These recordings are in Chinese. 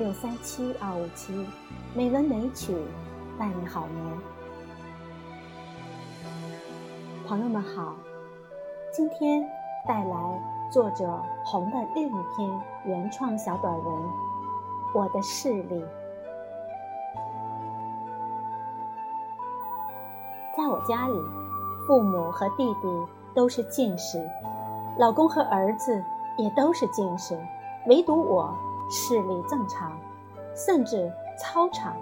六三七二五七，美文美曲，伴你好眠。朋友们好，今天带来作者红的另一篇原创小短文《我的视力》。在我家里，父母和弟弟都是近视，老公和儿子也都是近视，唯独我。视力正常，甚至超常。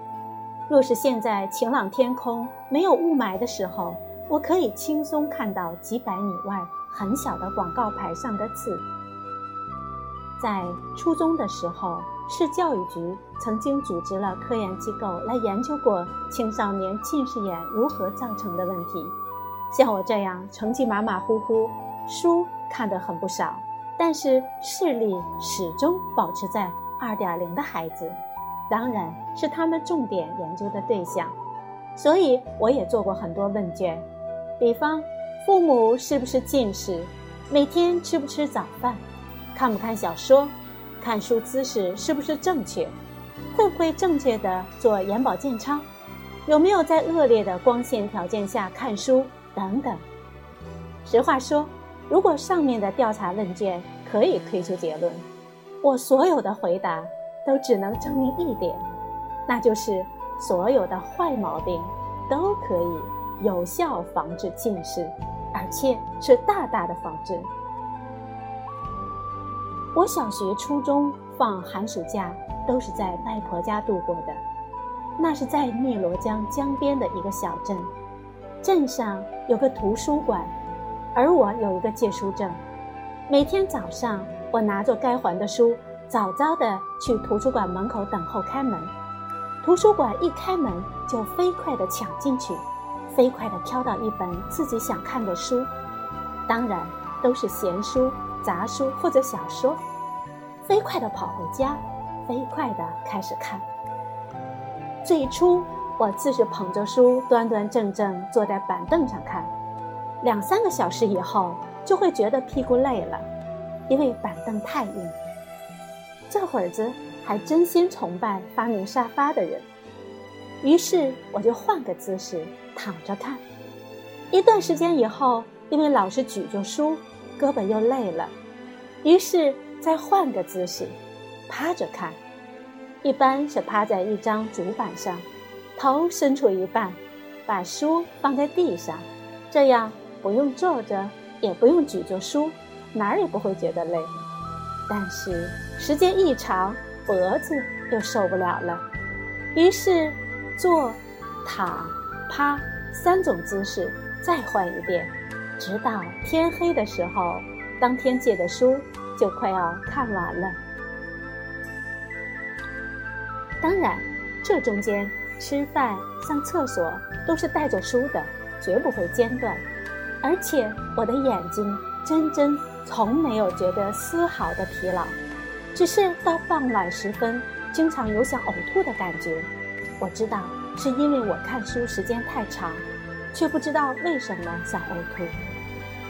若是现在晴朗天空、没有雾霾的时候，我可以轻松看到几百米外很小的广告牌上的字。在初中的时候，市教育局曾经组织了科研机构来研究过青少年近视眼如何造成的问题。像我这样成绩马马虎虎、书看得很不少。但是视力始终保持在二点零的孩子，当然是他们重点研究的对象。所以我也做过很多问卷，比方父母是不是近视，每天吃不吃早饭，看不看小说，看书姿势是不是正确，会不会正确的做眼保健操，有没有在恶劣的光线条件下看书等等。实话说。如果上面的调查问卷可以推出结论，我所有的回答都只能证明一点，那就是所有的坏毛病都可以有效防治近视，而且是大大的防治。我小学、初中放寒暑假都是在外婆家度过的，那是在汨罗江江边的一个小镇，镇上有个图书馆。而我有一个借书证，每天早上我拿着该还的书，早早的去图书馆门口等候开门。图书馆一开门，就飞快的抢进去，飞快的挑到一本自己想看的书，当然都是闲书、杂书或者小说。飞快的跑回家，飞快的开始看。最初我自是捧着书，端端正正坐在板凳上看。两三个小时以后，就会觉得屁股累了，因为板凳太硬。这会儿子还真心崇拜发明沙发的人，于是我就换个姿势躺着看。一段时间以后，因为老是举着书，胳膊又累了，于是再换个姿势，趴着看。一般是趴在一张竹板上，头伸出一半，把书放在地上，这样。不用坐着，也不用举着书，哪儿也不会觉得累。但是时间一长，脖子又受不了了。于是，坐、躺、趴三种姿势再换一遍，直到天黑的时候，当天借的书就快要看完了。当然，这中间吃饭、上厕所都是带着书的，绝不会间断。而且我的眼睛真真从没有觉得丝毫的疲劳，只是到傍晚时分，经常有想呕吐的感觉。我知道是因为我看书时间太长，却不知道为什么想呕吐。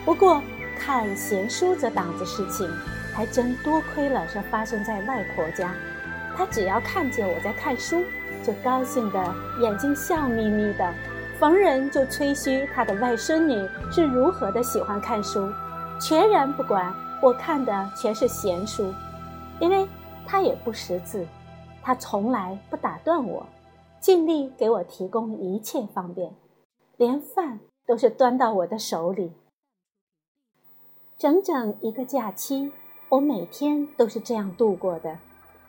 不过看闲书这档子事情，还真多亏了是发生在外婆家。她只要看见我在看书，就高兴的眼睛笑眯眯的。逢人就吹嘘他的外孙女是如何的喜欢看书，全然不管我看的全是闲书，因为他也不识字，他从来不打断我，尽力给我提供一切方便，连饭都是端到我的手里。整整一个假期，我每天都是这样度过的。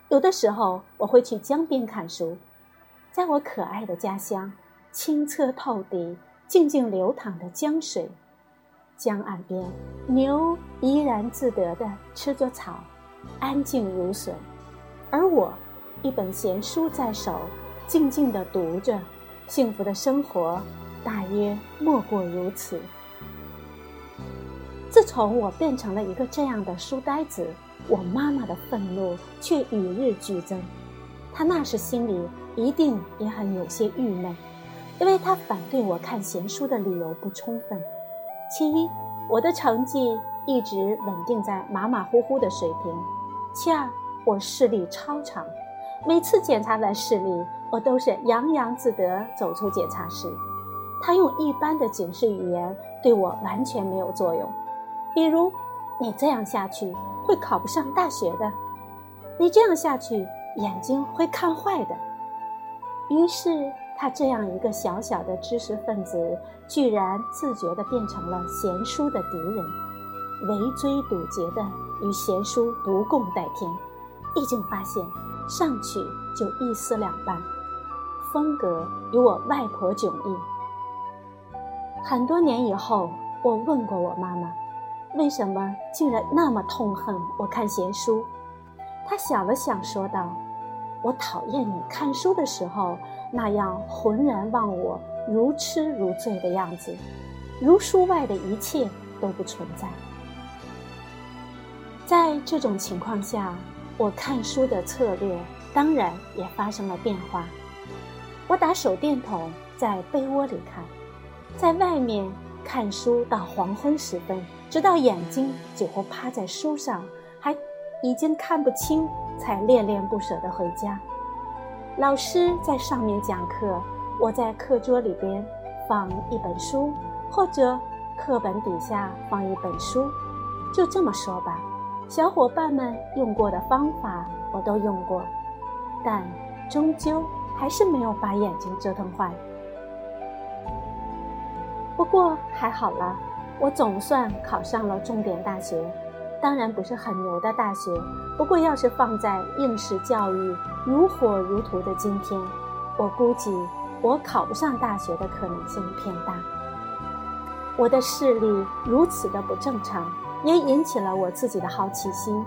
有的时候我会去江边看书，在我可爱的家乡。清澈透底、静静流淌的江水，江岸边牛怡然自得地吃着草，安静如水；而我，一本闲书在手，静静地读着，幸福的生活大约莫过如此。自从我变成了一个这样的书呆子，我妈妈的愤怒却与日俱增，她那时心里一定也很有些郁闷。因为她反对我看闲书的理由不充分，其一，我的成绩一直稳定在马马虎虎的水平；其二，我视力超常，每次检查完视力，我都是洋洋自得走出检查室。他用一般的警示语言对我完全没有作用，比如：“你这样下去会考不上大学的，你这样下去眼睛会看坏的。”于是，他这样一个小小的知识分子，居然自觉地变成了贤淑的敌人，围追堵截的与贤淑不共戴天。一经发现，上去就一撕两半，风格与我外婆迥异。很多年以后，我问过我妈妈，为什么竟然那么痛恨我看闲书？她想了想，说道：“我讨厌你看书的时候那样浑然忘我、如痴如醉的样子，如书外的一切都不存在。”在这种情况下，我看书的策略当然也发生了变化。我打手电筒在被窝里看。在外面看书到黄昏时分，直到眼睛几乎趴在书上，还已经看不清，才恋恋不舍地回家。老师在上面讲课，我在课桌里边放一本书，或者课本底下放一本书。就这么说吧，小伙伴们用过的方法我都用过，但终究还是没有把眼睛折腾坏。不过还好了，我总算考上了重点大学，当然不是很牛的大学。不过要是放在应试教育如火如荼的今天，我估计我考不上大学的可能性偏大。我的视力如此的不正常，也引起了我自己的好奇心。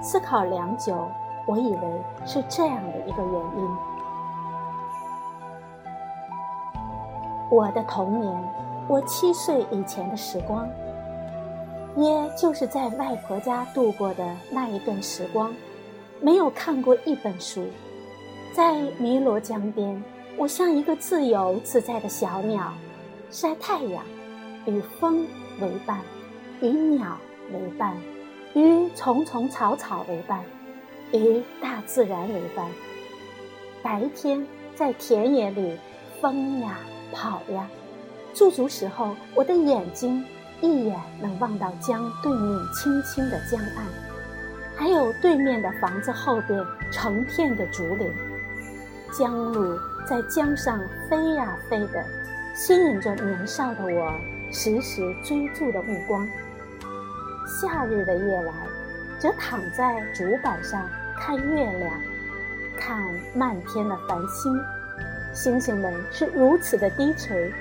思考良久，我以为是这样的一个原因：我的童年。我七岁以前的时光，也就是在外婆家度过的那一段时光，没有看过一本书。在汨罗江边，我像一个自由自在的小鸟，晒太阳，与风为伴，与鸟为伴，与丛丛草草为伴，与大自然为伴。白天在田野里疯呀，跑呀。驻足时候，我的眼睛一眼能望到江对面青青的江岸，还有对面的房子后边成片的竹林。江鹭在江上飞呀飞的，吸引着年少的我时时追逐的目光。夏日的夜来，则躺在竹板上看月亮，看漫天的繁星，星星们是如此的低垂。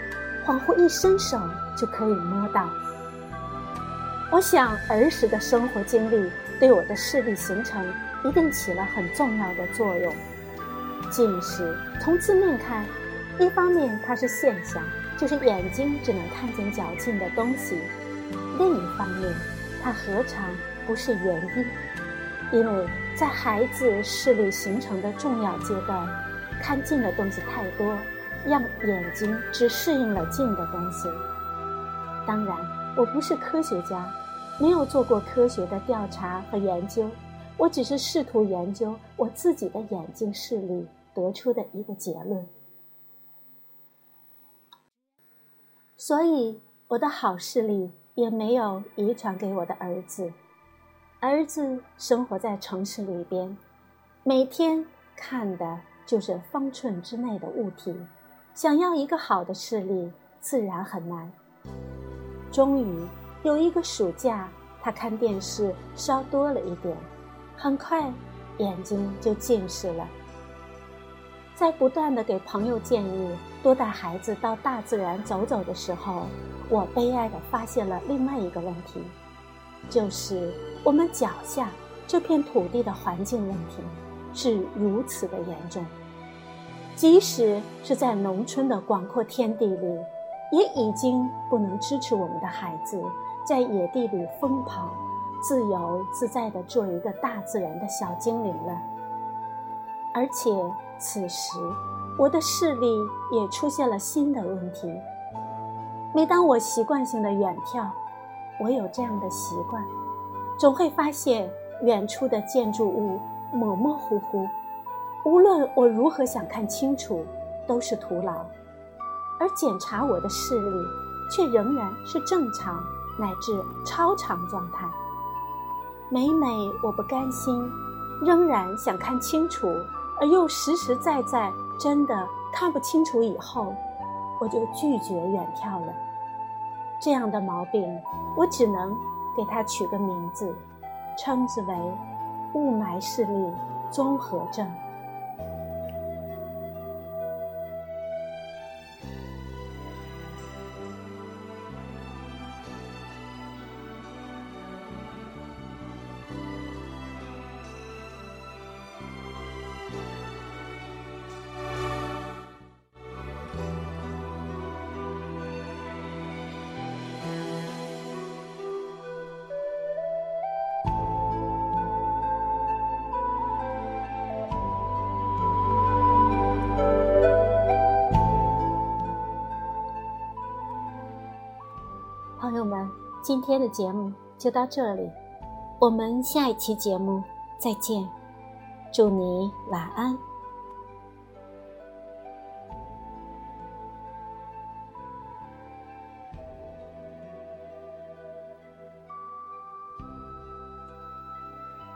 恍惚一伸手就可以摸到。我想儿时的生活经历对我的视力形成一定起了很重要的作用。近视从字面看，一方面它是现象，就是眼睛只能看见较近的东西；另一方面，它何尝不是原因？因为在孩子视力形成的重要阶段，看近的东西太多。让眼睛只适应了近的东西。当然，我不是科学家，没有做过科学的调查和研究，我只是试图研究我自己的眼睛视力得出的一个结论。所以，我的好视力也没有遗传给我的儿子。儿子生活在城市里边，每天看的就是方寸之内的物体。想要一个好的视力，自然很难。终于有一个暑假，他看电视稍多了一点，很快眼睛就近视了。在不断的给朋友建议多带孩子到大自然走走的时候，我悲哀的发现了另外一个问题，就是我们脚下这片土地的环境问题是如此的严重。即使是在农村的广阔天地里，也已经不能支持我们的孩子在野地里疯跑，自由自在地做一个大自然的小精灵了。而且此时，我的视力也出现了新的问题。每当我习惯性的远眺，我有这样的习惯，总会发现远处的建筑物模模糊糊，无论我如何想看清楚，都是徒劳。而检查我的视力，却仍然是正常乃至超常状态。每每我不甘心，仍然想看清楚，而又实实在在真的看不清楚以后，我就拒绝远眺了。这样的毛病，我只能给它取个名字，称之为雾霾视力综合症。朋友们，今天的节目就到这里，我们下一期节目再见，祝你晚安。